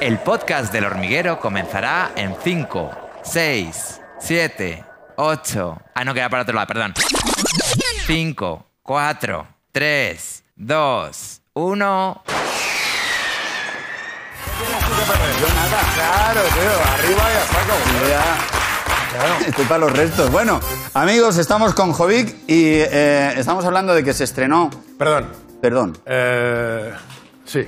El podcast del hormiguero comenzará en 5, 6, 7, 8. Ah, no, queda para otro lado, perdón. 5, 4, 3, 2, 1. Claro, tío, arriba y a saco. Estoy para los restos. Bueno, amigos, estamos con Jovic y eh, estamos hablando de que se estrenó. Perdón. Perdón, Eh, sí,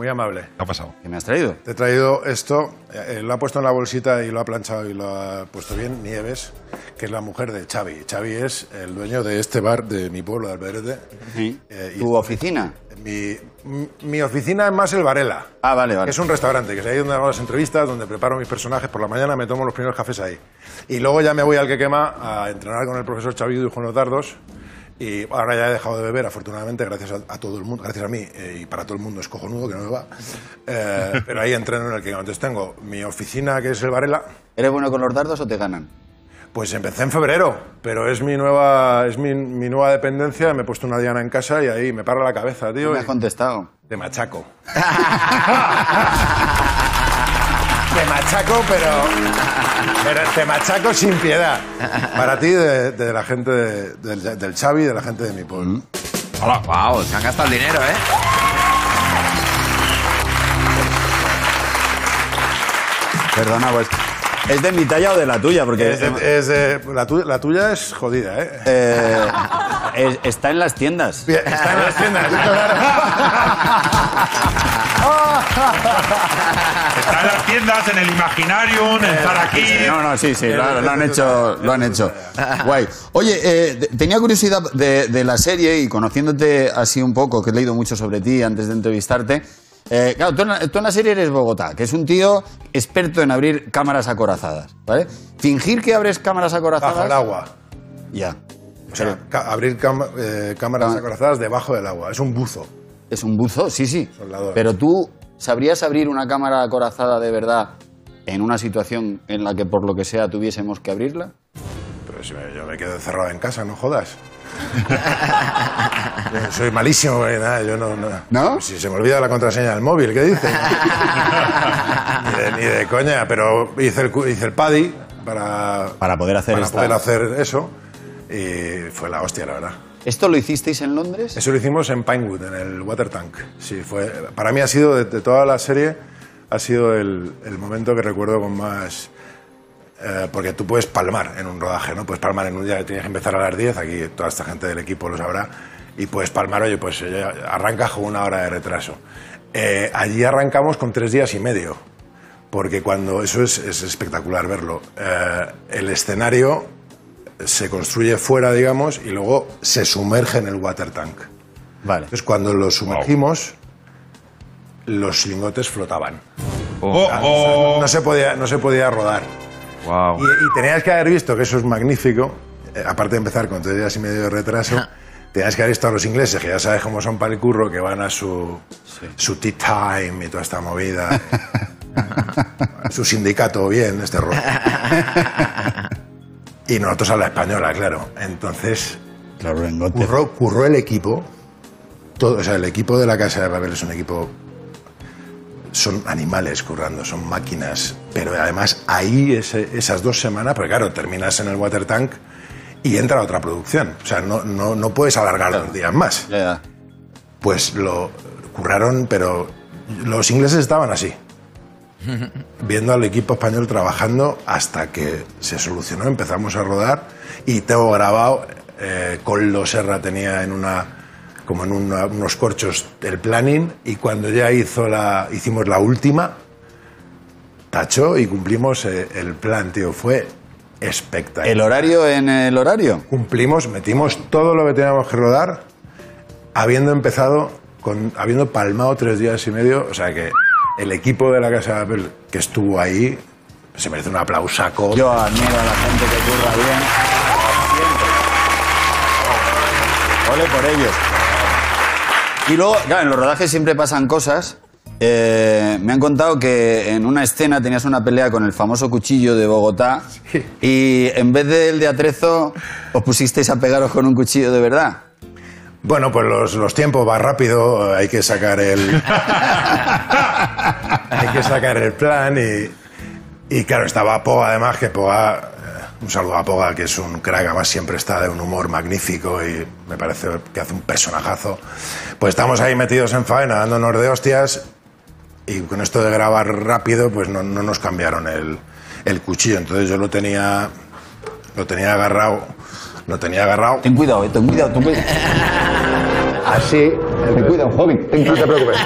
muy amable. ¿Qué ha pasado? ¿qué me has traído? Te he traído esto, eh, lo ha puesto en la bolsita y lo ha planchado y lo ha puesto bien, Nieves, que es la mujer de Xavi. Xavi es el dueño de este bar de mi pueblo, de Alberete. Eh, y ¿Tu oficina? mi, mi oficina es más el Varela. Ah, vale, que vale. Es un restaurante, que es ahí donde hago las entrevistas, donde preparo mis personajes por la mañana, me tomo los primeros cafés ahí. Y luego ya me voy al que quema a entrenar con el profesor Chavido y Juan Los Dardos. Y ahora ya he dejado de beber, afortunadamente, gracias a, a todo el mundo, gracias a mí eh, y para todo el mundo es cojonudo que no me va. Eh, pero ahí entreno en el que Entonces tengo mi oficina, que es el Varela. ¿Eres bueno con los dardos o te ganan? Pues empecé en febrero, pero es mi nueva, es mi, mi nueva dependencia. Me he puesto una diana en casa y ahí me para la cabeza, tío. No me has contestado. Te machaco. te machaco, pero, pero te machaco sin piedad. Para ti, de, de la gente de- del, del Xavi, de la gente de mi pueblo. Hola. Wow, se han gastado el dinero, ¿eh? Perdona, pues. ¿Es de mi talla o de la tuya? Porque Es de- es de- la, tu- la tuya es jodida, ¿eh? eh, es- está en las tiendas. Bien, Está en las tiendas. claro. Está en las tiendas, en el Imaginarium, en Zaraquí. No, no, sí, sí, lo, lo han hecho, lo han hecho. Guay. Oye, eh, tenía curiosidad de, de la serie y conociéndote así un poco, que he leído mucho sobre ti antes de entrevistarte. Eh, claro, tú en, la, tú en la serie eres Bogotá, que es un tío experto en abrir cámaras acorazadas, ¿vale? Fingir que abres cámaras acorazadas. Bajo el agua. Ya. O sea, abrir eh, cámaras Ah. acorazadas debajo del agua. Es un buzo. Es un buzo, sí, sí. Soldador. Pero tú, ¿sabrías abrir una cámara acorazada de verdad en una situación en la que por lo que sea tuviésemos que abrirla? Pero si me- yo me quedo encerrado en casa, no jodas. Soy malísimo, eh, nada, yo no, no. ¿No? Si se me olvida la contraseña del móvil, ¿qué dices? ni, de, ni de coña, pero hice el, hice el paddy para, Para poder hacer para esta- poder hacer eso y fue la hostia, la verdad. ¿Esto lo hicisteis en Londres? Eso lo hicimos en Pinewood, en el Water Tank. Sí, fue, para mí ha sido, de, de toda la serie, ha sido el, el momento que recuerdo con más... eh, porque tú puedes palmar en un rodaje, ¿no? Puedes palmar en un día que tienes que empezar a las 10, aquí toda esta gente del equipo lo sabrá, y puedes palmar, oye, pues eh, arrancas con una hora de retraso. Eh, allí arrancamos con tres días y medio, porque cuando eso es, es espectacular verlo. Eh, el escenario se construye fuera, digamos, y luego se sumerge en el water tank. Vale. Entonces, cuando lo sumergimos, los lingotes flotaban. Oh, oh. No se podía, no se podía rodar. Wow. Y, y tenías que haber visto que eso es magnífico, eh, aparte de empezar con tres días y medio de retraso, tenías que haber visto a los ingleses, que ya sabes cómo son para el curro, que van a su, su tea time y toda esta movida. su sindicato bien, este rollo. y nosotros a la española, claro. Entonces, Claro, curró el equipo. Todo, o sea, el equipo de la Casa de Babel es un equipo. Son animales currando, son máquinas. Pero además, ahí, ese- esas dos semanas, porque claro, terminas en el water tank y entra otra producción. O sea, no, no, no puedes alargar dos días más. Ya. Pues lo curraron, pero los ingleses estaban así. Viendo al equipo español trabajando hasta que se solucionó, empezamos a rodar y tengo grabado, eh, Coldo Serra tenía en una, como en una- unos corchos el planning y cuando ya hizo la, hicimos la última, tachó y cumplimos eh, el plan, tío, fue espectacular. ¿El horario en el horario? Cumplimos, metimos todo lo que teníamos que rodar, habiendo empezado, con, habiendo palmado tres días y medio, o sea que el equipo de la Casa de Apple que estuvo ahí se merece un aplausaco. Yo admiro a la gente que curra bien. Ole por ellos. Y luego, claro, en los rodajes siempre pasan cosas. Eh, me han contado que en una escena tenías una pelea con el famoso cuchillo de Bogotá y en vez del de atrezo os pusisteis a pegaros con un cuchillo de verdad. Bueno, pues los, los tiempos va rápido, hay que sacar el... hay que sacar el plan y, y claro, estaba Poga además, que Poga, eh, un saludo a Poga, que es un crack, además siempre está de un humor magnífico y me parece que hace un personajazo. Pues estamos ahí metidos en faena, dándonos de hostias y con esto de grabar rápido, pues no, no nos cambiaron el, el cuchillo. Entonces yo lo tenía, lo tenía agarrado, lo tenía agarrado Ten cuidado, eh, ten cuidado, ten cuidado. así. Ten cuidado, joven. Ten No te cuidado. preocupes,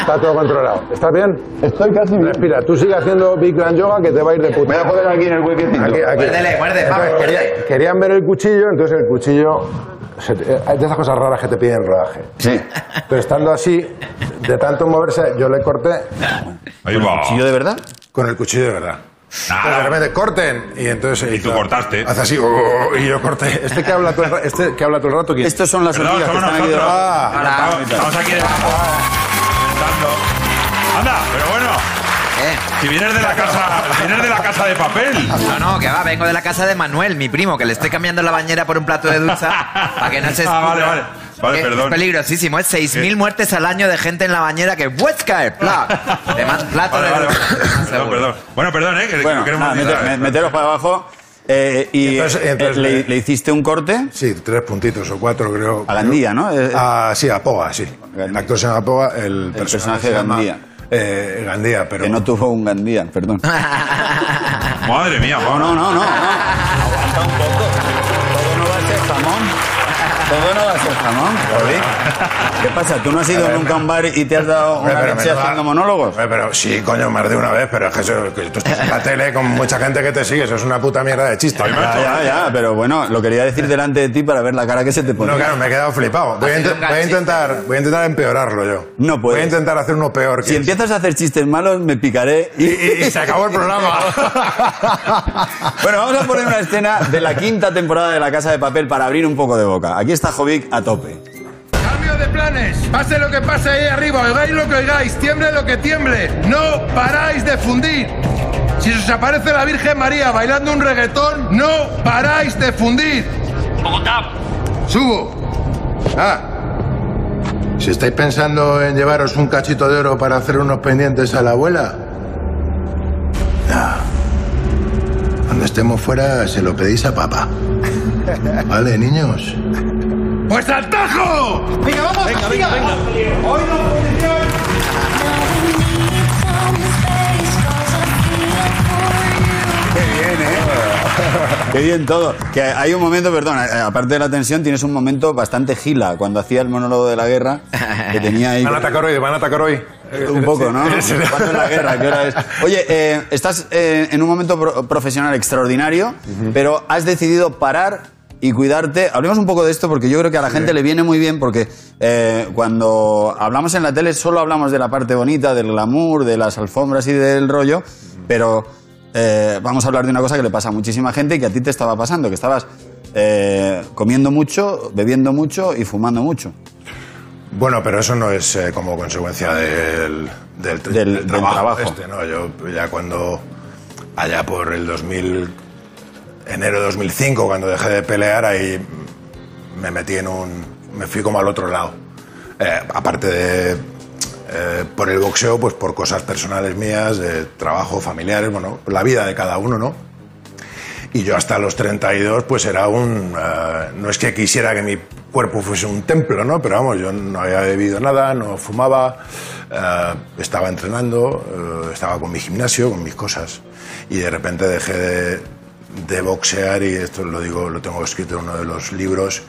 está todo controlado. ¿Estás bien? Estoy casi bien. Respira, tú sigue haciendo Bikram Yoga que te va a ir de puta. Me voy a poner aquí en el huequecito. Aquí, aquí. Muérdele, vamos, quería- muerde. querían ver el cuchillo, entonces el cuchillo. Eh, Hay de esas cosas raras que te piden rodaje. Sí. Pero estando así, de tanto moverse, yo le corté Ahí va. ¿Cuchillo de verdad? con el cuchillo de verdad. Entonces, de repente corten y entonces Y tú hizo- cortaste. hace así oh, y yo corté este que habla todo el, este que habla todo el rato ¿quién? Estos son las Perdón, hormigas que están aquí debajo. Ah, Estamos- Estamos aquí debajo. Intentando. Anda, pero bueno. ¿Eh? Si vienes de la casa, vienes de la casa de papel. No, no, que va, vengo de la casa de Manuel, mi primo, que le estoy cambiando la bañera por un plato de ducha para que no se Ah, vale, vale. Vale, perdón. Es peligrosísimo, es 6.000 ¿Qué? muertes al año de gente en la bañera que ¡Vuez caer! ¡Pla! Te plato Vale, de vale, ducha. vale. Perdón, perdón. Bueno, perdón, ¿eh? Que Bueno, nada, decir- mete- me- meteros para abajo. Eh, y Y entonces- eh, entonces- le, le hiciste un corte Sí, tres puntitos o cuatro creo. a Gandía, ¿no? Eh, Ah, sí, a Poga, sí. El actor se llama Poga, el, personaje se llama, Gandía. Eh, Gandía, pero... que no tuvo un Gandía, perdón. Madre mía, No, no, no, no. no. Aguanta un poco. Todo no va a ser jamón. ¿Qué pasa? ¿Tú no has ido nunca a un bar y te has dado una pero leche haciendo monólogos? Hombre, pero sí, coño, más de una vez, pero es que, eso- que tú estás en la tele con mucha gente que te sigue, eso es una puta mierda de chiste. Ya, ya, ya, pero bueno, lo quería decir delante de ti para ver la cara que se te pone. No, claro, me he quedado flipado. Voy a, voy intentar, voy a intentar empeorarlo yo. No Voy puedes. a intentar hacer uno peor que Si empiezas a hacer chistes malos, me picaré y... y, y- y se acabó el programa. bueno, vamos a poner una escena de la quinta temporada de La Casa de Papel para abrir un poco de boca. Aquí está Jovic a tope. Cambio de planes. Pase lo que pase ahí arriba, oigáis lo que oigáis, tiemble lo que tiemble. No paráis de fundir. Si os aparece la Virgen María bailando un reggaetón, no paráis de fundir. Subo. Ah. Si estáis pensando en llevaros un cachito de oro para hacer unos pendientes a la abuela. No. Cuando estemos fuera, se lo pedís a papá. ¿Vale, niños? ¡Pues al tajo! ¡Venga, vamos! ¡Venga, venga, venga! ¡Hoy Qué bien, ¿eh? Qué bien todo. Que hay un momento, perdón, eh, aparte de la tensión, tienes un momento bastante gila cuando hacía el monólogo de la guerra, que tenía ahí... Van a atacar hoy, van a atacar hoy. Un poco, ¿no? ¿Cuándo es la guerra? ¿Qué hora es? Oye, eh, estás eh, en un momento pro- profesional extraordinario, pero has decidido parar y cuidarte. Hablemos un poco de esto porque yo creo que a la gente le viene muy bien porque eh, cuando hablamos en la tele solo hablamos de la parte bonita, del glamour, de las alfombras y del rollo, pero eh, vamos a hablar de una cosa que le pasa a muchísima gente y que a ti te estaba pasando, que estabas eh, comiendo mucho, bebiendo mucho y fumando mucho. Bueno, pero eso no es como consecuencia del, del, Del- del trabajo. Este, ¿no? Yo ya cuando, allá por el 2000, enero de 2005, cuando dejé de pelear, ahí me metí en un... me fui como al otro lado. Eh, aparte de... eh, por el boxeo, pues por cosas personales mías, de trabajo, familiares, bueno, la vida de cada uno, ¿no? Y yo hasta los 32, pues era un... eh, no es que quisiera que mi cuerpo fuese un templo, ¿no? Pero vamos, yo no había bebido nada, no fumaba, eh, estaba entrenando, eh, estaba con mi gimnasio, con mis cosas. Y de repente dejé de, de boxear y esto lo digo, lo tengo escrito en uno de los libros.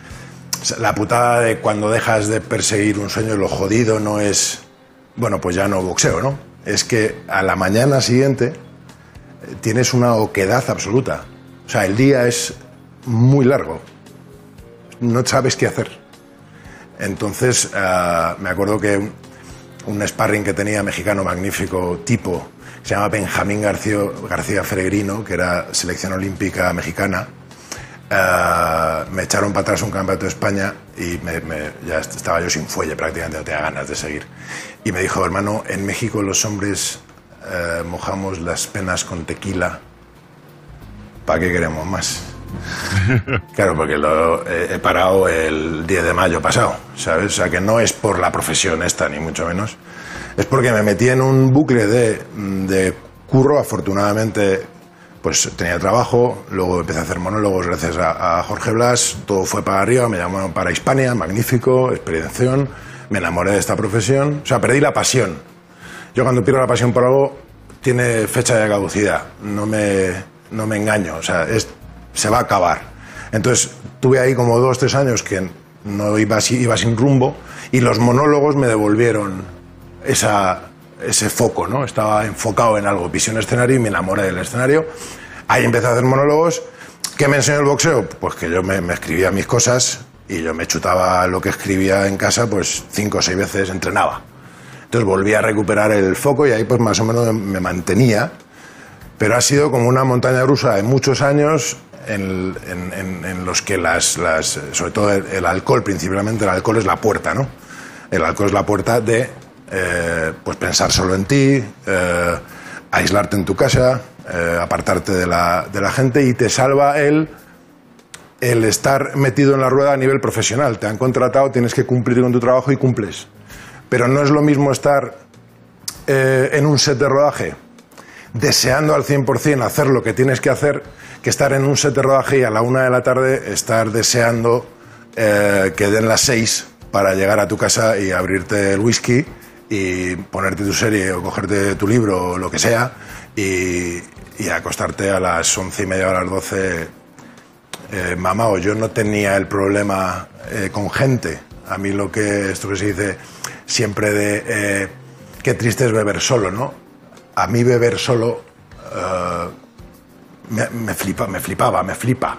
La putada de cuando dejas de perseguir un sueño, lo jodido no es... Bueno, pues ya no boxeo, ¿no? Es que a la mañana siguiente tienes una oquedad absoluta. O sea, el día es muy largo. No sabes qué hacer. Entonces, ah, me acuerdo que un sparring que tenía mexicano magnífico, tipo, se llama Benjamín García, García Feregrino, que era selección olímpica mexicana. ah, me echaron para atrás un campeonato de España y me- me- ya est- estaba yo sin fuelle prácticamente, no tenía ganas de seguir. Y me dijo, hermano, en México los hombres eh, mojamos las penas con tequila ¿Para qué queremos más? Claro, porque lo he, he parado el 10 de mayo pasado, ¿sabes? O sea, que no es por la profesión esta, ni mucho menos. Es porque me metí en un bucle de, de curro, afortunadamente, pues tenía trabajo, luego empecé a hacer monólogos gracias a, Jorge Blas, todo fue para arriba, me llamó para Hispania, magnífico, experiencia, me enamoré de esta profesión, o sea, perdí la pasión. Yo cuando pierdo la pasión por algo, tiene fecha de caducidad, no me, no me engaño, o sea, se va a acabar. Entonces, tuve ahí como dos, tres años que no iba, iba sin rumbo y los monólogos me devolvieron esa, ese foco, ¿no? Estaba enfocado en algo, visión escenario y me enamoré del escenario. Ahí empecé a hacer monólogos. ¿Qué me enseñó el boxeo? Pues que yo me, me escribía mis cosas y yo me chutaba lo que escribía en casa, pues cinco o seis veces entrenaba. Entonces volví a recuperar el foco y ahí pues más o menos me mantenía. Pero ha sido como una montaña rusa de muchos años en, en- en- los que las, las sobre todo el, el alcohol, principalmente el alcohol es la puerta, ¿no? El alcohol es la puerta de eh, pues pensar solo en ti, eh, aislarte en tu casa, eh, apartarte de la, de la gente y te salva el el estar metido en la rueda a nivel profesional. Te han contratado, tienes que cumplir con tu trabajo y cumples. Pero no es lo mismo estar en un set de rodaje deseando al 100% hacer lo que tienes que hacer que estar en un set de rodaje y a la una de la tarde estar deseando que den las seis para llegar a tu casa y abrirte el whisky y ponerte tu serie o cogerte tu libro o lo que sea y, y acostarte a las once y media o a las doce eh, mamá o yo no tenía el problema eh, con gente. A mí lo que, esto que se dice siempre de eh, qué triste es beber solo, ¿no? A mí beber solo eh, me, me flipa, me flipaba, me flipa.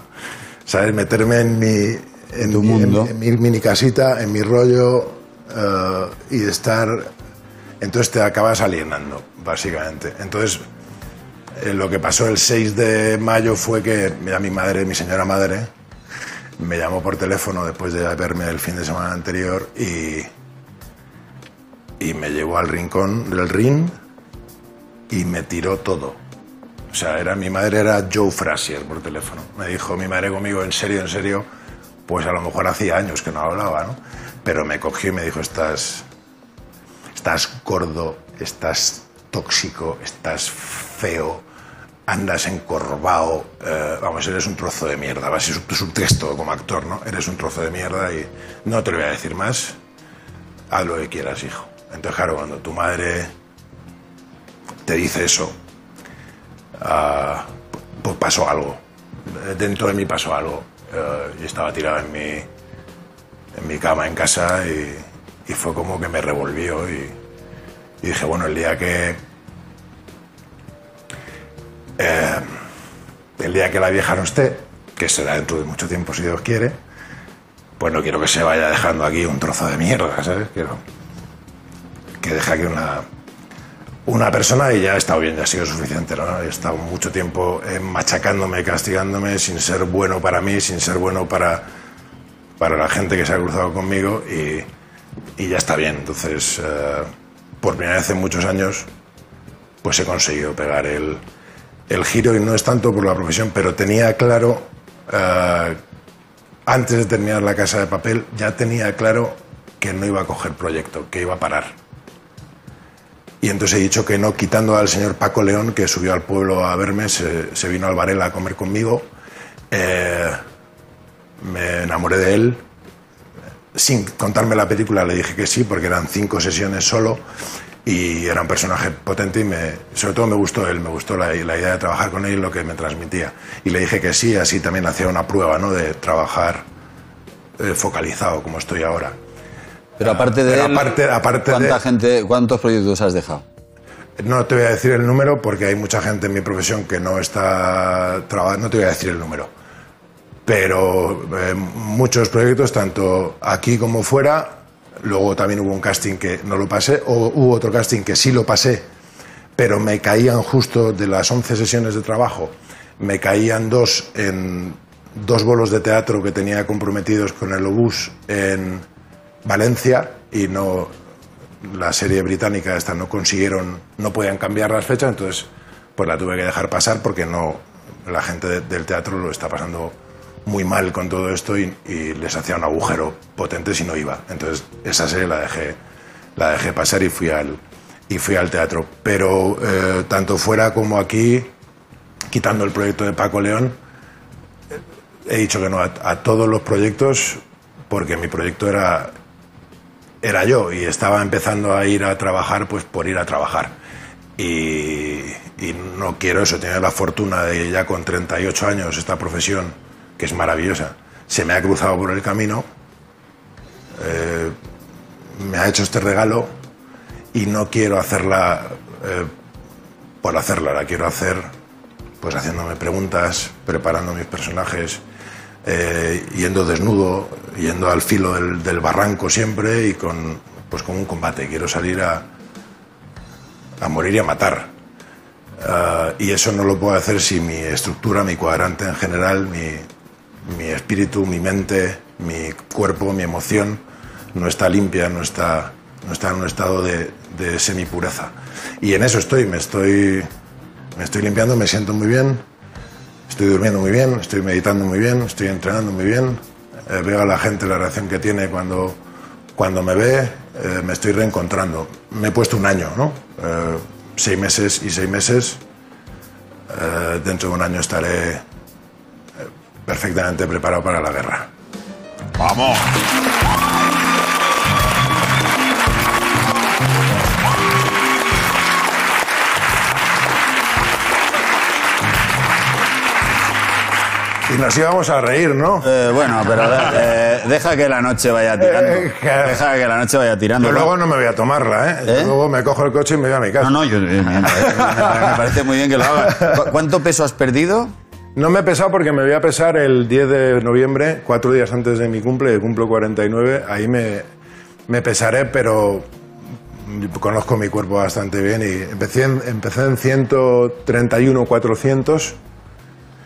¿Sabes? Meterme en mi, en, Tu mi- mundo. en mi mini casita, en mi rollo eh, y estar... Entonces te acabas alienando, básicamente. Entonces, eh, lo que pasó el 6 de mayo fue que mira, mi madre, mi señora madre, me llamó por teléfono después de verme el fin de semana anterior y, y me llevó al rincón del ring y me tiró todo. O sea, era, mi madre era Joe Frazier por teléfono. Me dijo mi madre conmigo, en serio, en serio, pues a lo mejor hacía años que no hablaba, ¿no? Pero me cogió y me dijo, estás, estás gordo, estás tóxico, estás feo, andas encorvado, eh, vamos, eres un trozo de mierda. Vas, es tu subtexto como actor, ¿no? Eres un trozo de mierda y no te lo voy a decir más. Haz lo que quieras, hijo. Entonces, claro, cuando tu madre te dice eso, ah, pues pasó algo. Dentro de mí pasó algo. Eh, estaba tirado en mi, en mi cama en casa y, y fue como que me revolvió y, dije, bueno, el día que... eh, el día que la vieja no esté, que será dentro de mucho tiempo si Dios quiere, pues no quiero que se vaya dejando aquí un trozo de mierda, ¿sabes? Quiero que deje aquí una, una persona y ya he estado bien, ya ha sido suficiente, ¿no? He estado mucho tiempo eh, machacándome, castigándome, sin ser bueno para mí, sin ser bueno para, para la gente que se ha cruzado conmigo y, y ya está bien. Entonces, eh, por primera vez en muchos años, pues he conseguido pegar el, el giro y no es tanto por la profesión, pero tenía claro, eh, antes de terminar la casa de papel, ya tenía claro que no iba a coger proyecto, que iba a parar. Y entonces he dicho que no, quitando al señor Paco León, que subió al pueblo a verme, se, vino al Varela a comer conmigo. Eh, me enamoré de él. Sin contarme la película le dije que sí, porque eran cinco sesiones solo y era un personaje potente y me, sobre todo me gustó él, me gustó la, la idea de trabajar con él y lo que me transmitía. Y le dije que sí, así también hacía una prueba ¿no? de trabajar eh, focalizado como estoy ahora. Pero aparte de Pero él, aparte- aparte ¿cuánta de- gente, ¿cuántos proyectos has dejado? No te voy a decir el número porque hay mucha gente en mi profesión que no está trabajando. No te voy a decir el número. Pero eh, muchos proyectos, tanto aquí como fuera. Luego también hubo un casting que no lo pasé, o hubo otro casting que sí lo pasé, pero me caían justo de las 11 sesiones de trabajo, me caían dos en dos bolos de teatro que tenía comprometidos con el obús en Valencia y no la serie británica esta no consiguieron, no podían cambiar las fechas, entonces pues la tuve que dejar pasar porque no la gente de- del teatro lo está pasando muy mal con todo esto y, les hacía un agujero potente si no iba. Entonces esa serie la dejé, la dejé pasar y fui al, y fui al teatro. Pero eh, tanto fuera como aquí, quitando el proyecto de Paco León, he dicho que no a, todos los proyectos porque mi proyecto era, era yo y estaba empezando a ir a trabajar pues por ir a trabajar. Y, y no quiero eso, tener la fortuna de ya con 38 años esta profesión, que es maravillosa, se me ha cruzado por el camino, eh, me ha hecho este regalo y no quiero hacerla eh, por hacerla, la quiero hacer pues haciéndome preguntas, preparando mis personajes, eh, yendo desnudo, yendo al filo del, barranco siempre y con, pues con un combate. Quiero salir a, a morir y a matar. Ah, y eso no lo puedo hacer si mi estructura, mi cuadrante en general, mi, mi espíritu, mi mente, mi cuerpo, mi emoción no está limpia, no está, no está en un estado de, de semipureza. Y en eso estoy, me estoy, me estoy limpiando, me siento muy bien, estoy durmiendo muy bien, estoy meditando muy bien, estoy entrenando muy bien, eh, veo a la gente la reacción que tiene cuando, cuando me ve, eh, me estoy reencontrando. Me he puesto un año, ¿no? Eh, seis meses y seis meses. Eh, dentro de un año estaré perfectamente preparado para la guerra. Vamos. Y nos íbamos a reír, ¿no? Eh, bueno, pero eh, deja que la noche vaya tirando. Eh, Deja que la noche vaya tirando. Yo luego no me voy a tomarla, ¿eh? Yo ¿Eh? luego me cojo el coche y me voy a mi casa. No, no, yo, eh, me, me parece muy bien que lo hagas. ¿Cu- ¿Cuánto peso has perdido? No me he pesado porque me voy a pesar el 10 de noviembre, cuatro días antes de mi cumple, que cumplo 49. Ahí me, me pesaré, pero conozco mi cuerpo bastante bien y empecé en, empecé en 131, 400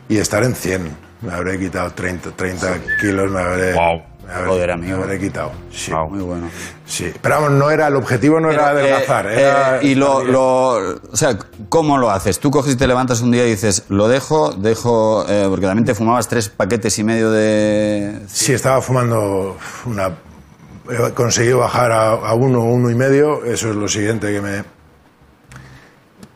y estaré en 100. Me habré quitado 30, 30 kilos, me habré, Guau. Joder, amigo. me habré quitado. Sí. Muy bueno. sí. Pero vamos, no era, el objetivo no era Pero, eh, adelgazar. eh, era y lo, lo- o sea, ¿cómo lo haces? Tú coges y te levantas un día y dices, lo dejo, dejo, eh, porque también te fumabas tres paquetes y medio de... Sí, estaba fumando una. He conseguido bajar a, a uno, uno y medio. Eso es lo siguiente que me.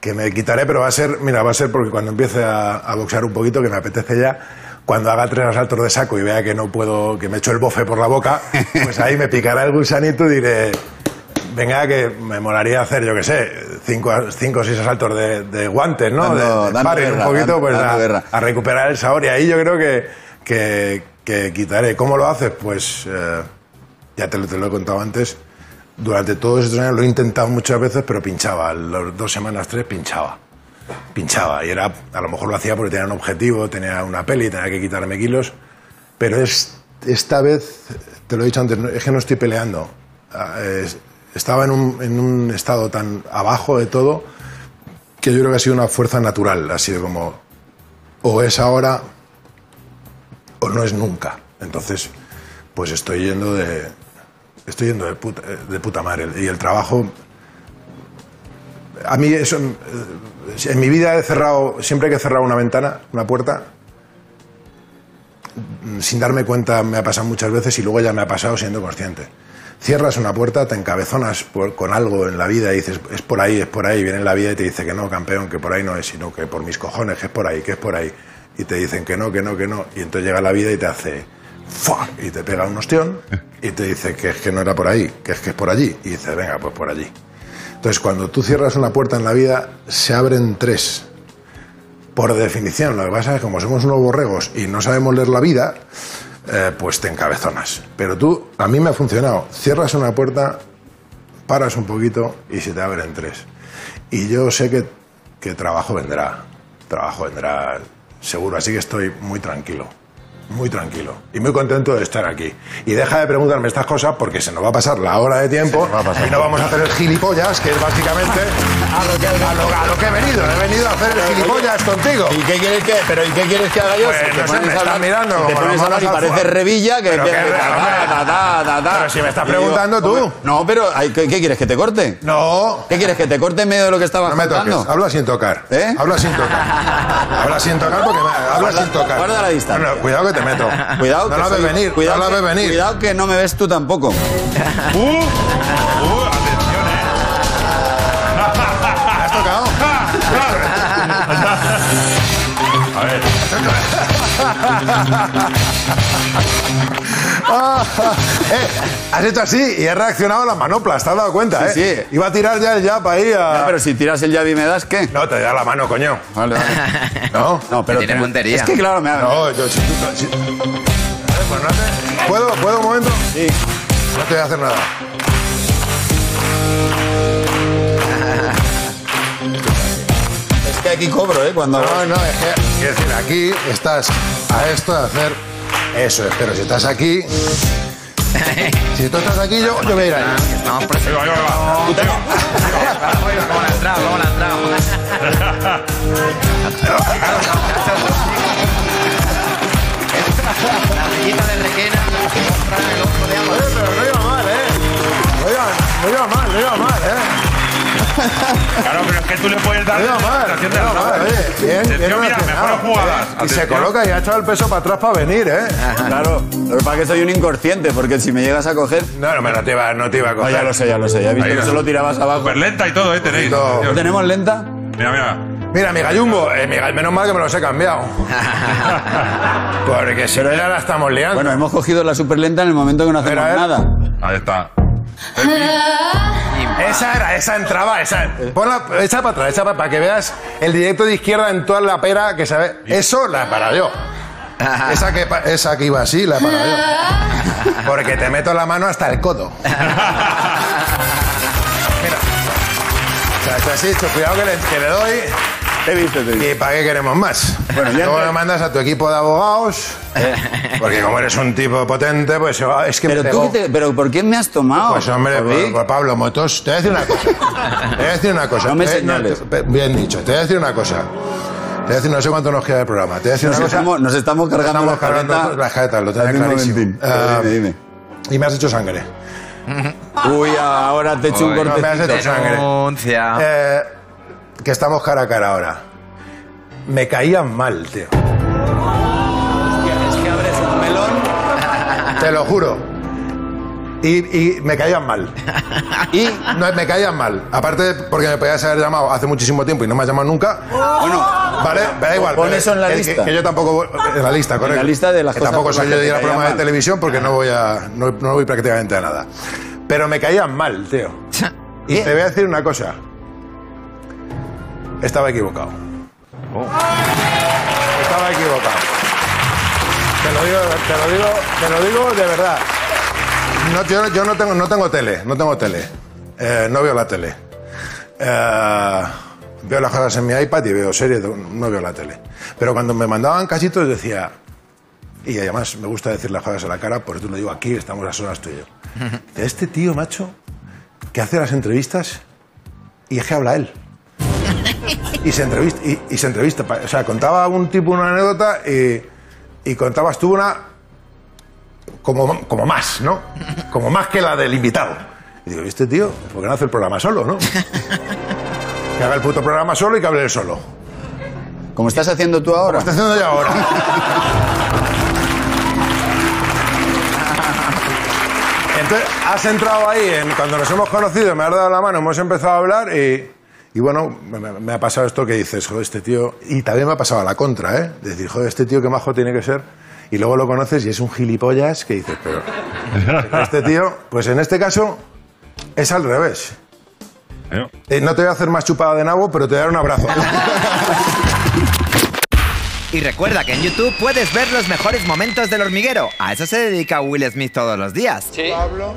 que me quitaré, pero va a ser. Mira, va a ser porque cuando empiece a, a boxear un poquito, que me apetece ya. Cuando haga tres asaltos de saco y vea que no puedo, que me echo el bofe por la boca, pues ahí me picará el gusanito y diré, venga, que me molaría hacer, yo qué sé, cinco, cinco o seis asaltos de, de guantes, ¿no? Dando- de, de dando sparring guerra, un poquito, dando- pues dando a, a recuperar el sabor. Y ahí yo creo que, que, que quitaré. ¿Cómo lo haces? Pues eh, ya te lo, te lo he contado antes. Durante todos estos años lo he intentado muchas veces, pero pinchaba. Las dos semanas, tres, pinchaba. Pinchaba. Y era, a lo mejor lo hacía porque tenía un objetivo, tenía una peli, tenía que quitarme kilos. Pero es, esta vez, te lo he dicho antes, es que no estoy peleando. Ah, es- estaba en un, en un estado tan abajo de todo que yo creo que ha sido una fuerza natural. Ha sido como, o es ahora o no es nunca. Entonces, pues estoy yendo de, estoy yendo de puta, de puta madre. Y el trabajo, a mí eso, eh, en mi vida he cerrado, siempre que he cerrado una ventana, una puerta, mm, sin darme cuenta me ha pasado muchas veces y luego ya me ha pasado siendo consciente. Cierras una puerta, te encabezonas con algo en la vida y dices, es por ahí, es por ahí, viene la vida y te dice que no, campeón, que por ahí no es, sino que por mis cojones, que es por ahí, que es por ahí. Y te dicen que no, que no, que no. Y entonces llega la vida y te hace, ¡fuck! Y te pega un ostión y te dice que es que no era por ahí, que es que es por allí. Y dices, venga, pues por allí. Entonces, cuando tú cierras una puerta en la vida, se abren tres. Por definición, lo que pasa es que como somos unos borregos y no sabemos leer la vida, eh, pues te encabezonas. Pero tú, a mí me ha funcionado. Cierras una puerta, paras un poquito y se te abren tres. Y yo sé que, que trabajo vendrá. Trabajo vendrá seguro. Así que estoy muy tranquilo. Muy tranquilo. Y muy contento de estar aquí. Y deja de preguntarme estas cosas porque se nos va a pasar la hora de tiempo y no vamos a hacer el gilipollas, que es básicamente a lo que, a lo- a lo que he venido. He venido a hacer el gilipollas contigo. ¿Y qué quieres que, pero ¿y qué quieres que haga yo? Pues, Si te no sé, me mirando si te pones a hablar y parece. Revilla que... Pero que-. Pero si me estás digo, preguntando tú. No, pero ¿qué, qué quieres, que te corte? No, ¿Qué quieres, que te corte en medio de lo que estabas no me toques. contando? Habla sin tocar. ¿Eh? Habla sin tocar. Habla sin tocar porque me, habla sin tocar. guarda la distancia. No, no, cuidado que te meto. Cuidado, No que la soy- venir, cuidado no la que- ves venir. Cuidado que no me ves tú tampoco. ¡Uh! ¡Uh! ¡Atención, eh! ¿Has tocado? A ver. Eh, has hecho así y he reaccionado a la manopla, ¿te has dado cuenta, Sí, eh? sí. Iba a tirar ya el jab ahí a... Ya, pero si tiras el llave y me das, ¿qué? No, te da la mano, coño. Vale, vale. No. No, pero tiene te- puntería. Es que claro, me ha... No, yo... Si, si- pues no te- ¿Puedo? ¿Puedo un momento? Sí. No te voy a hacer nada. Es que aquí cobro, ¿eh? Cuando... No, no, es que... Quiero decir, aquí estás a esto de hacer... Eso es, pero si estás aquí... Si tú estás aquí, yo, yo voy a ir ahí. Estamos Ahí va, ahí va, ahí va. ¿Cómo le ha entrado? ¿Cómo le ha entrado? La rayita de requena. el ojo de agua. Pero no iba mal, ¿eh? No iba, no iba mal, no iba mal, ¿eh? Claro, pero es que tú le puedes dar No mal, de mal, oye. Bien, bien Atención, mira, mejores jugadas. Y se coloca y ha echado el peso para atrás para venir, ¿eh? Claro, lo que pasa es que soy un inconsciente, porque si me llegas a coger... No, no, no te iba, no te iba a No, coger. ya lo sé, ya lo sé. Ya he visto que solo tirabas abajo. Súper lenta y todo, ¿eh? Tenéis. ¿Lo tenemos lenta? Mira, mira. Mira, mi gallumbo, eh, mi gall- menos mal que me los he cambiado. Porque si no ya la estamos liando. Bueno, hemos cogido la super lenta en el momento que no hacemos nada. Ahí está. Esa era, esa entraba, esa. Ponla, echa para atrás, echa para, para que veas el directo de izquierda en toda la pera que se ve. Eso la he parado yo. Esa que, esa que iba así, la he parado yo. Porque te meto la mano hasta el codo. Mira. O sea, esto así, cuidado que le, que le doy. Te he visto, te he visto. ¿Y para qué queremos más? Bueno, ya Luego me mandas a tu equipo de abogados. Porque como eres un tipo potente, pues ah, es que Pero me tú, te- pero ¿por qué me has tomado? Pues hombre, Jovic? pues, pues, Pablo Motos, te voy a decir una cosa. Te voy a decir una cosa. No me Te- señales. te- bien dicho, te voy a decir una cosa. Te voy a decir, no sé cuánto nos queda del programa. Te voy a decir Nos una cosa. estamos, nos estamos cargando Estamos la cargando carreta. la jareta, lo tenía clarísimo. Ah, dime, dime. Y me has hecho sangre. Uy, ahora te he hecho un Uy, no me has cortecito. hecho sangre. Denuncia. Eh, que estamos cara a cara ahora. Me caían mal, tío. Es que abres un melón. Te lo juro. Y, y me caían mal. Y, No, me caían mal. Aparte, porque me podías haber llamado hace muchísimo tiempo y no me has llamado nunca. bueno, Vale, me da igual. Pon pero eso en la que- lista. Que, yo tampoco. voy- En la lista, correcto. la lista de las Que cosas tampoco soy yo de ir a programas de televisión porque no voy a. No, no voy prácticamente a nada. Pero me caían mal, tío. Y te voy a decir una cosa. Estaba equivocado. Estaba equivocado. Te lo digo, te lo digo, te lo digo de verdad. No, yo, yo no tengo, no tengo tele, no tengo tele. Eh, no veo la tele. Eh, veo las cosas en mi iPad y veo series, no veo la tele. Pero cuando me mandaban casitos decía, y además me gusta decir las cosas a la cara, por eso lo digo aquí, estamos a solas tú y yo. Este tío, macho, que hace las entrevistas y es que habla él. Y se entrevista, y, y se entrevista. O sea, contaba un tipo una anécdota y, y contabas tú una como, como más, ¿no? Como más que la del invitado. Y digo, ¿y este tío? ¿Por qué no hace el programa solo, no? Que haga el puto programa solo y que hable él solo. como estás haciendo tú ahora. Lo está haciendo ya ahora. Entonces, has entrado ahí, en, cuando nos hemos conocido, me has dado la mano, hemos empezado a hablar y, y bueno, me, ha pasado esto que dices, joder, este tío... Y también me ha pasado a la contra, ¿eh? De decir, joder, este tío qué majo tiene que ser. Y luego lo conoces y es un gilipollas que dices, pero... pero este tío, pues en este caso, es al revés. ¿Eh? No te voy a hacer más chupada de nabo, pero te voy a dar un abrazo. Y recuerda que en YouTube puedes ver los mejores momentos del hormiguero. A eso se dedica Will Smith todos los días. Pablo,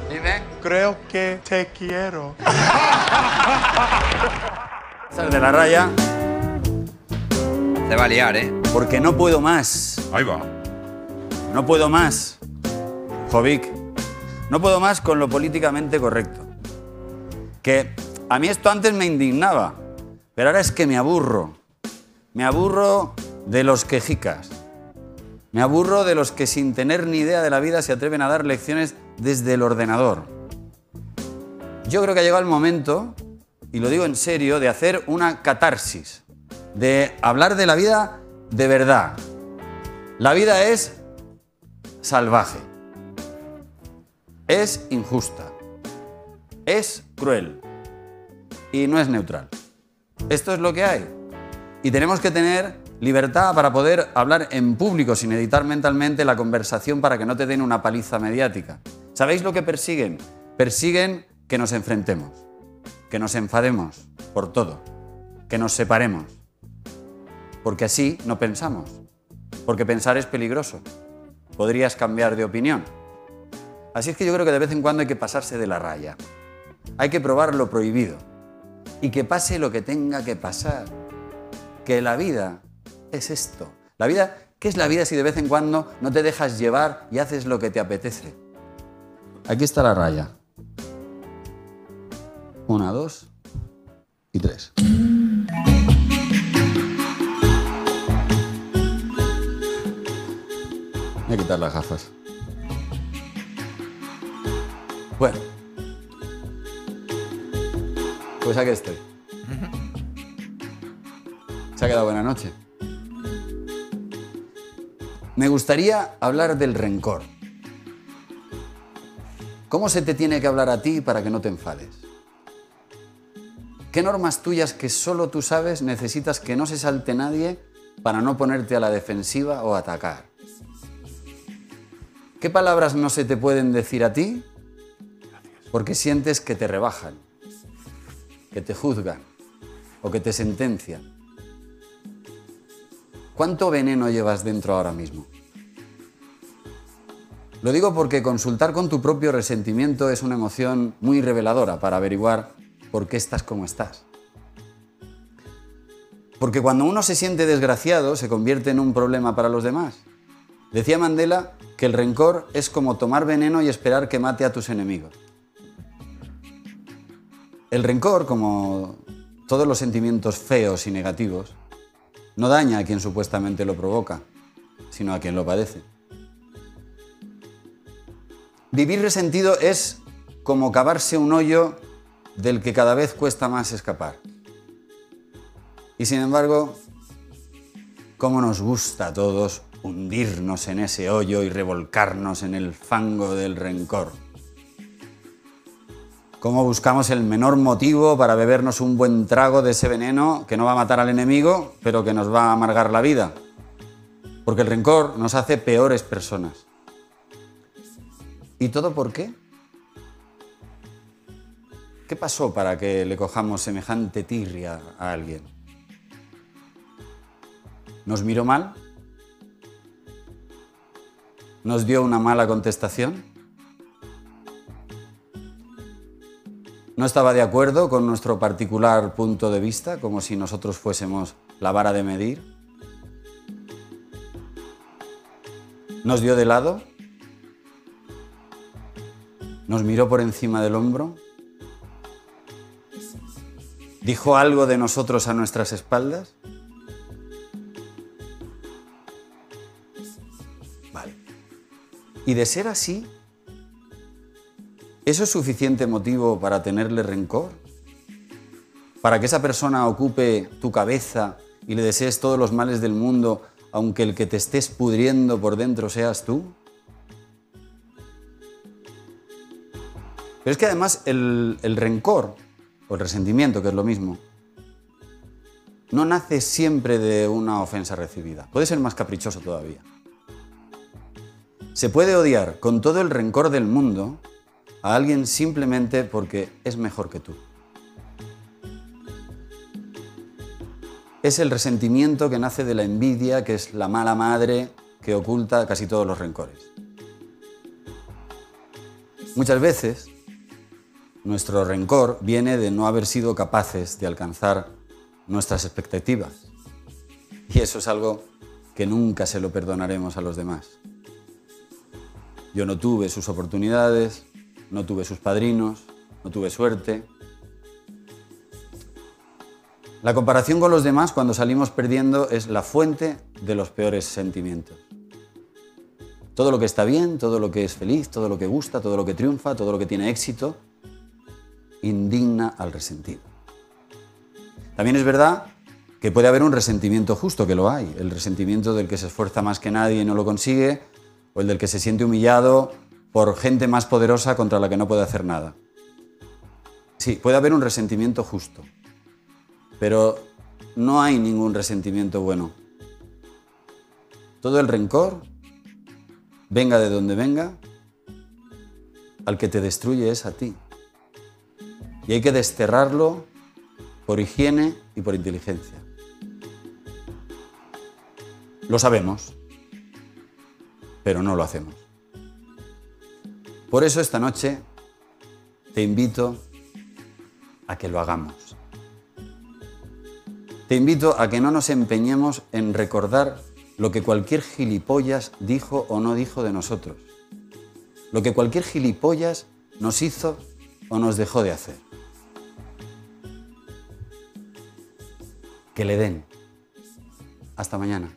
creo que te quiero. Sal de la raya Se va a liar, ¿eh? porque no puedo más. Ahí va. No puedo más. Jovic. No puedo más con lo políticamente correcto. Que a mí esto antes me indignaba, pero ahora es que me aburro. Me aburro de los quejicas. Me aburro de los que sin tener ni idea de la vida se atreven a dar lecciones desde el ordenador. Yo creo que ha llegado el momento, y lo digo en serio, de hacer una catarsis, de hablar de la vida de verdad. La vida es salvaje, es injusta, es cruel y no es neutral. Esto es lo que hay. Y tenemos que tener libertad para poder hablar en público sin editar mentalmente la conversación para que no te den una paliza mediática. ¿Sabéis lo que persiguen? Persiguen que nos enfrentemos, que nos enfademos por todo, que nos separemos. Porque así no pensamos. Porque pensar es peligroso. Podrías cambiar de opinión. Así es que yo creo que de vez en cuando hay que pasarse de la raya. Hay que probar lo prohibido. Y que pase lo que tenga que pasar. Que la vida es esto. La vida, ¿qué es la vida si de vez en cuando no te dejas llevar y haces lo que te apetece? Aquí está la raya. Una, dos y tres. Voy a quitar las gafas. Bueno. Pues aquí estoy. Se ha quedado buena noche. Me gustaría hablar del rencor. ¿Cómo se te tiene que hablar a ti para que no te enfades? ¿Qué normas tuyas que solo tú sabes necesitas que no se salte nadie para no ponerte a la defensiva o atacar? ¿Qué palabras no se te pueden decir a ti porque sientes que te rebajan, que te juzgan o que te sentencian? ¿Cuánto veneno llevas dentro ahora mismo? Lo digo porque consultar con tu propio resentimiento es una emoción muy reveladora para averiguar por qué estás como estás. Porque cuando uno se siente desgraciado se convierte en un problema para los demás. Decía Mandela que el rencor es como tomar veneno y esperar que mate a tus enemigos. El rencor, como todos los sentimientos feos y negativos, no daña a quien supuestamente lo provoca, sino a quien lo padece. Vivir resentido es como cavarse un hoyo del que cada vez cuesta más escapar. Y sin embargo, cómo nos gusta a todos hundirnos en ese hoyo y revolcarnos en el fango del rencor. Cómo buscamos el menor motivo para bebernos un buen trago de ese veneno que no va a matar al enemigo, pero que nos va a amargar la vida. Porque el rencor nos hace peores personas. ¿Y todo por qué? ¿Qué pasó para que le cojamos semejante tirria a alguien? ¿Nos miró mal? ¿Nos dio una mala contestación? ¿No estaba de acuerdo con nuestro particular punto de vista, como si nosotros fuésemos la vara de medir? ¿Nos dio de lado? nos miró por encima del hombro, dijo algo de nosotros a nuestras espaldas. Vale. Y de ser así, ¿eso es suficiente motivo para tenerle rencor? ¿Para que esa persona ocupe tu cabeza y le desees todos los males del mundo, aunque el que te estés pudriendo por dentro seas tú? Pero es que además el, rencor, o el resentimiento, que es lo mismo, no nace siempre de una ofensa recibida. Puede ser más caprichoso todavía. Se puede odiar con todo el rencor del mundo a alguien simplemente porque es mejor que tú. Es el resentimiento que nace de la envidia, que es la mala madre que oculta casi todos los rencores. Muchas veces nuestro rencor viene de no haber sido capaces de alcanzar nuestras expectativas. Y eso es algo que nunca se lo perdonaremos a los demás. Yo no tuve sus oportunidades, no tuve sus padrinos, no tuve suerte. La comparación con los demás cuando salimos perdiendo es la fuente de los peores sentimientos. Todo lo que está bien, todo lo que es feliz, todo lo que gusta, todo lo que triunfa, todo lo que tiene éxito, indigna al resentido. También es verdad que puede haber un resentimiento justo, que lo hay, el resentimiento del que se esfuerza más que nadie y no lo consigue, o el del que se siente humillado por gente más poderosa contra la que no puede hacer nada. Sí, puede haber un resentimiento justo, pero no hay ningún resentimiento bueno. Todo el rencor, venga de donde venga, al que te destruye es a ti. Y hay que desterrarlo por higiene y por inteligencia. Lo sabemos, pero no lo hacemos. Por eso esta noche te invito a que lo hagamos. Te invito a que no nos empeñemos en recordar lo que cualquier gilipollas dijo o no dijo de nosotros. Lo que cualquier gilipollas nos hizo o nos dejó de hacer. Que le den. Hasta mañana.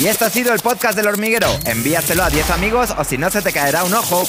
Y esto ha sido el podcast del hormiguero. Envíaselo a 10 amigos o si no se te caerá un ojo.